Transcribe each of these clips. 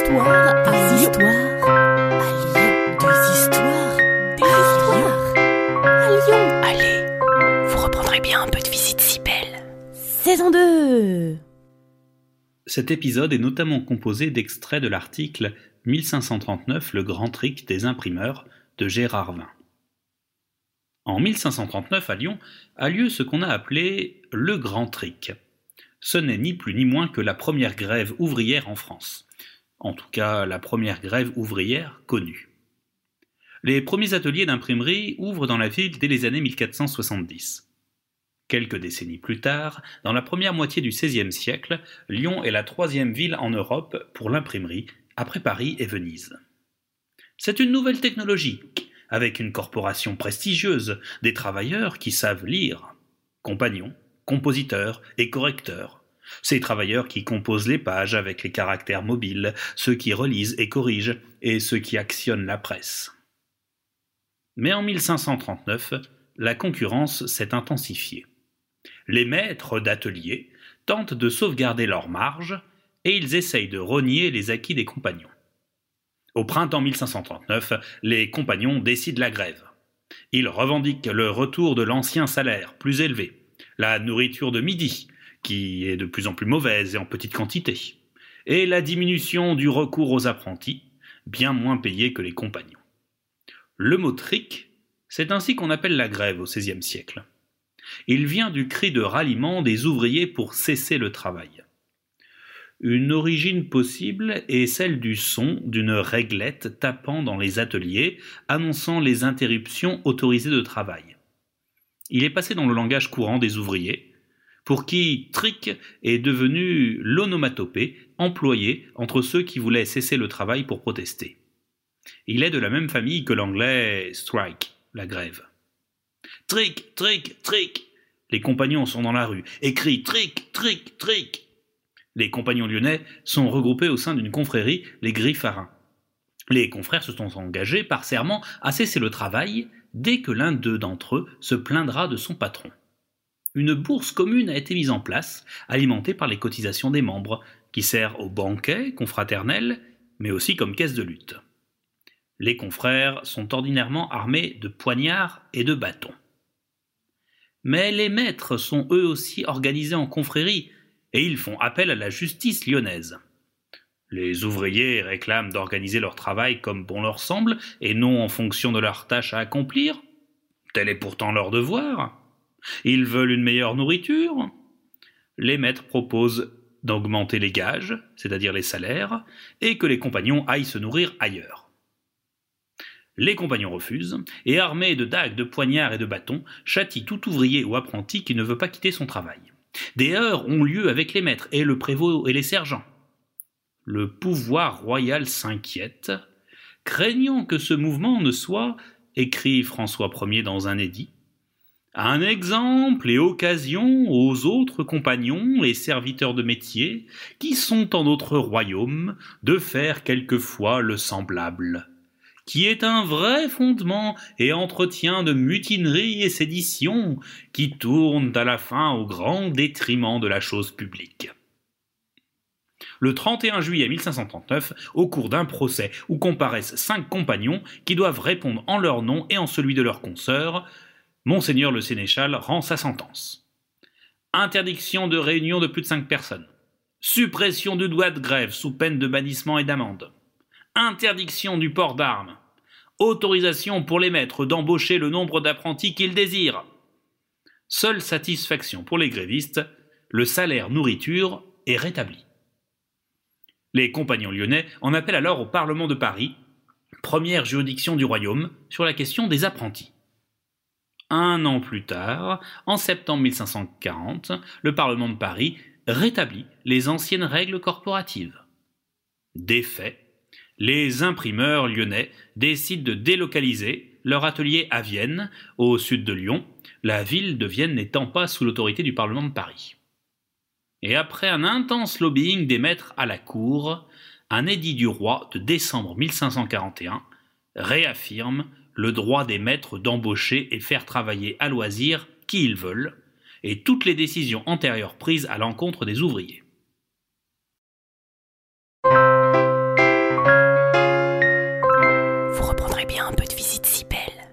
histoires à histoires à Lyon. Des histoires, des histoires à Lyon. Allez, vous reprendrez bien un peu de visite si belle. Saison 2 Cet épisode est notamment composé d'extraits de l'article 1539 Le grand trick des imprimeurs de Gérard Vin. En 1539 à Lyon a lieu ce qu'on a appelé le grand trick. Ce n'est ni plus ni moins que la première grève ouvrière en France. En tout cas, la première grève ouvrière connue. Les premiers ateliers d'imprimerie ouvrent dans la ville dès les années 1470. Quelques décennies plus tard, dans la première moitié du XVIe siècle, Lyon est la troisième ville en Europe pour l'imprimerie, après Paris et Venise. C'est une nouvelle technologie, avec une corporation prestigieuse, des travailleurs qui savent lire, compagnons, compositeurs et correcteurs. Ces travailleurs qui composent les pages avec les caractères mobiles, ceux qui relisent et corrigent, et ceux qui actionnent la presse. Mais en 1539, la concurrence s'est intensifiée. Les maîtres d'atelier tentent de sauvegarder leurs marges et ils essayent de renier les acquis des compagnons. Au printemps 1539, les compagnons décident la grève. Ils revendiquent le retour de l'ancien salaire, plus élevé, la nourriture de midi, qui est de plus en plus mauvaise et en petite quantité, et la diminution du recours aux apprentis, bien moins payés que les compagnons. Le mot trick, c'est ainsi qu'on appelle la grève au XVIe siècle. Il vient du cri de ralliement des ouvriers pour cesser le travail. Une origine possible est celle du son d'une réglette tapant dans les ateliers, annonçant les interruptions autorisées de travail. Il est passé dans le langage courant des ouvriers, pour qui trick est devenu l'onomatopée employée entre ceux qui voulaient cesser le travail pour protester. Il est de la même famille que l'anglais strike, la grève. Trick, trick, trick Les compagnons sont dans la rue et crient trick, trick, trick les compagnons lyonnais sont regroupés au sein d'une confrérie, les Griffarins. Les confrères se sont engagés par serment à cesser le travail dès que l'un d'eux d'entre eux se plaindra de son patron. Une bourse commune a été mise en place, alimentée par les cotisations des membres, qui sert aux banquets confraternels, mais aussi comme caisse de lutte. Les confrères sont ordinairement armés de poignards et de bâtons. Mais les maîtres sont eux aussi organisés en confréries, et ils font appel à la justice lyonnaise. Les ouvriers réclament d'organiser leur travail comme bon leur semble, et non en fonction de leurs tâches à accomplir. Tel est pourtant leur devoir. Ils veulent une meilleure nourriture. Les maîtres proposent d'augmenter les gages, c'est-à-dire les salaires, et que les compagnons aillent se nourrir ailleurs. Les compagnons refusent, et armés de dagues, de poignards et de bâtons, châtient tout ouvrier ou apprenti qui ne veut pas quitter son travail. Des heurts ont lieu avec les maîtres et le prévôt et les sergents. Le pouvoir royal s'inquiète, craignant que ce mouvement ne soit, écrit François Ier dans un édit, un exemple et occasion aux autres compagnons et serviteurs de métier qui sont en notre royaume de faire quelquefois le semblable qui est un vrai fondement et entretien de mutinerie et sédition, qui tournent à la fin au grand détriment de la chose publique. Le 31 juillet 1539, au cours d'un procès où comparaissent cinq compagnons qui doivent répondre en leur nom et en celui de leurs consoeurs, Monseigneur le sénéchal rend sa sentence. Interdiction de réunion de plus de cinq personnes. Suppression du droit de grève sous peine de bannissement et d'amende interdiction du port d'armes, autorisation pour les maîtres d'embaucher le nombre d'apprentis qu'ils désirent. Seule satisfaction pour les grévistes, le salaire nourriture est rétabli. Les compagnons lyonnais en appellent alors au Parlement de Paris, première juridiction du royaume, sur la question des apprentis. Un an plus tard, en septembre 1540, le Parlement de Paris rétablit les anciennes règles corporatives. Des faits, les imprimeurs lyonnais décident de délocaliser leur atelier à Vienne, au sud de Lyon, la ville de Vienne n'étant pas sous l'autorité du Parlement de Paris. Et après un intense lobbying des maîtres à la cour, un édit du roi de décembre 1541 réaffirme le droit des maîtres d'embaucher et faire travailler à loisir qui ils veulent, et toutes les décisions antérieures prises à l'encontre des ouvriers. Vous reprendrez bien un peu de visite si belle.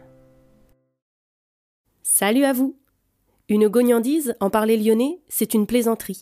Salut à vous. Une gognandise, en parler lyonnais, c'est une plaisanterie.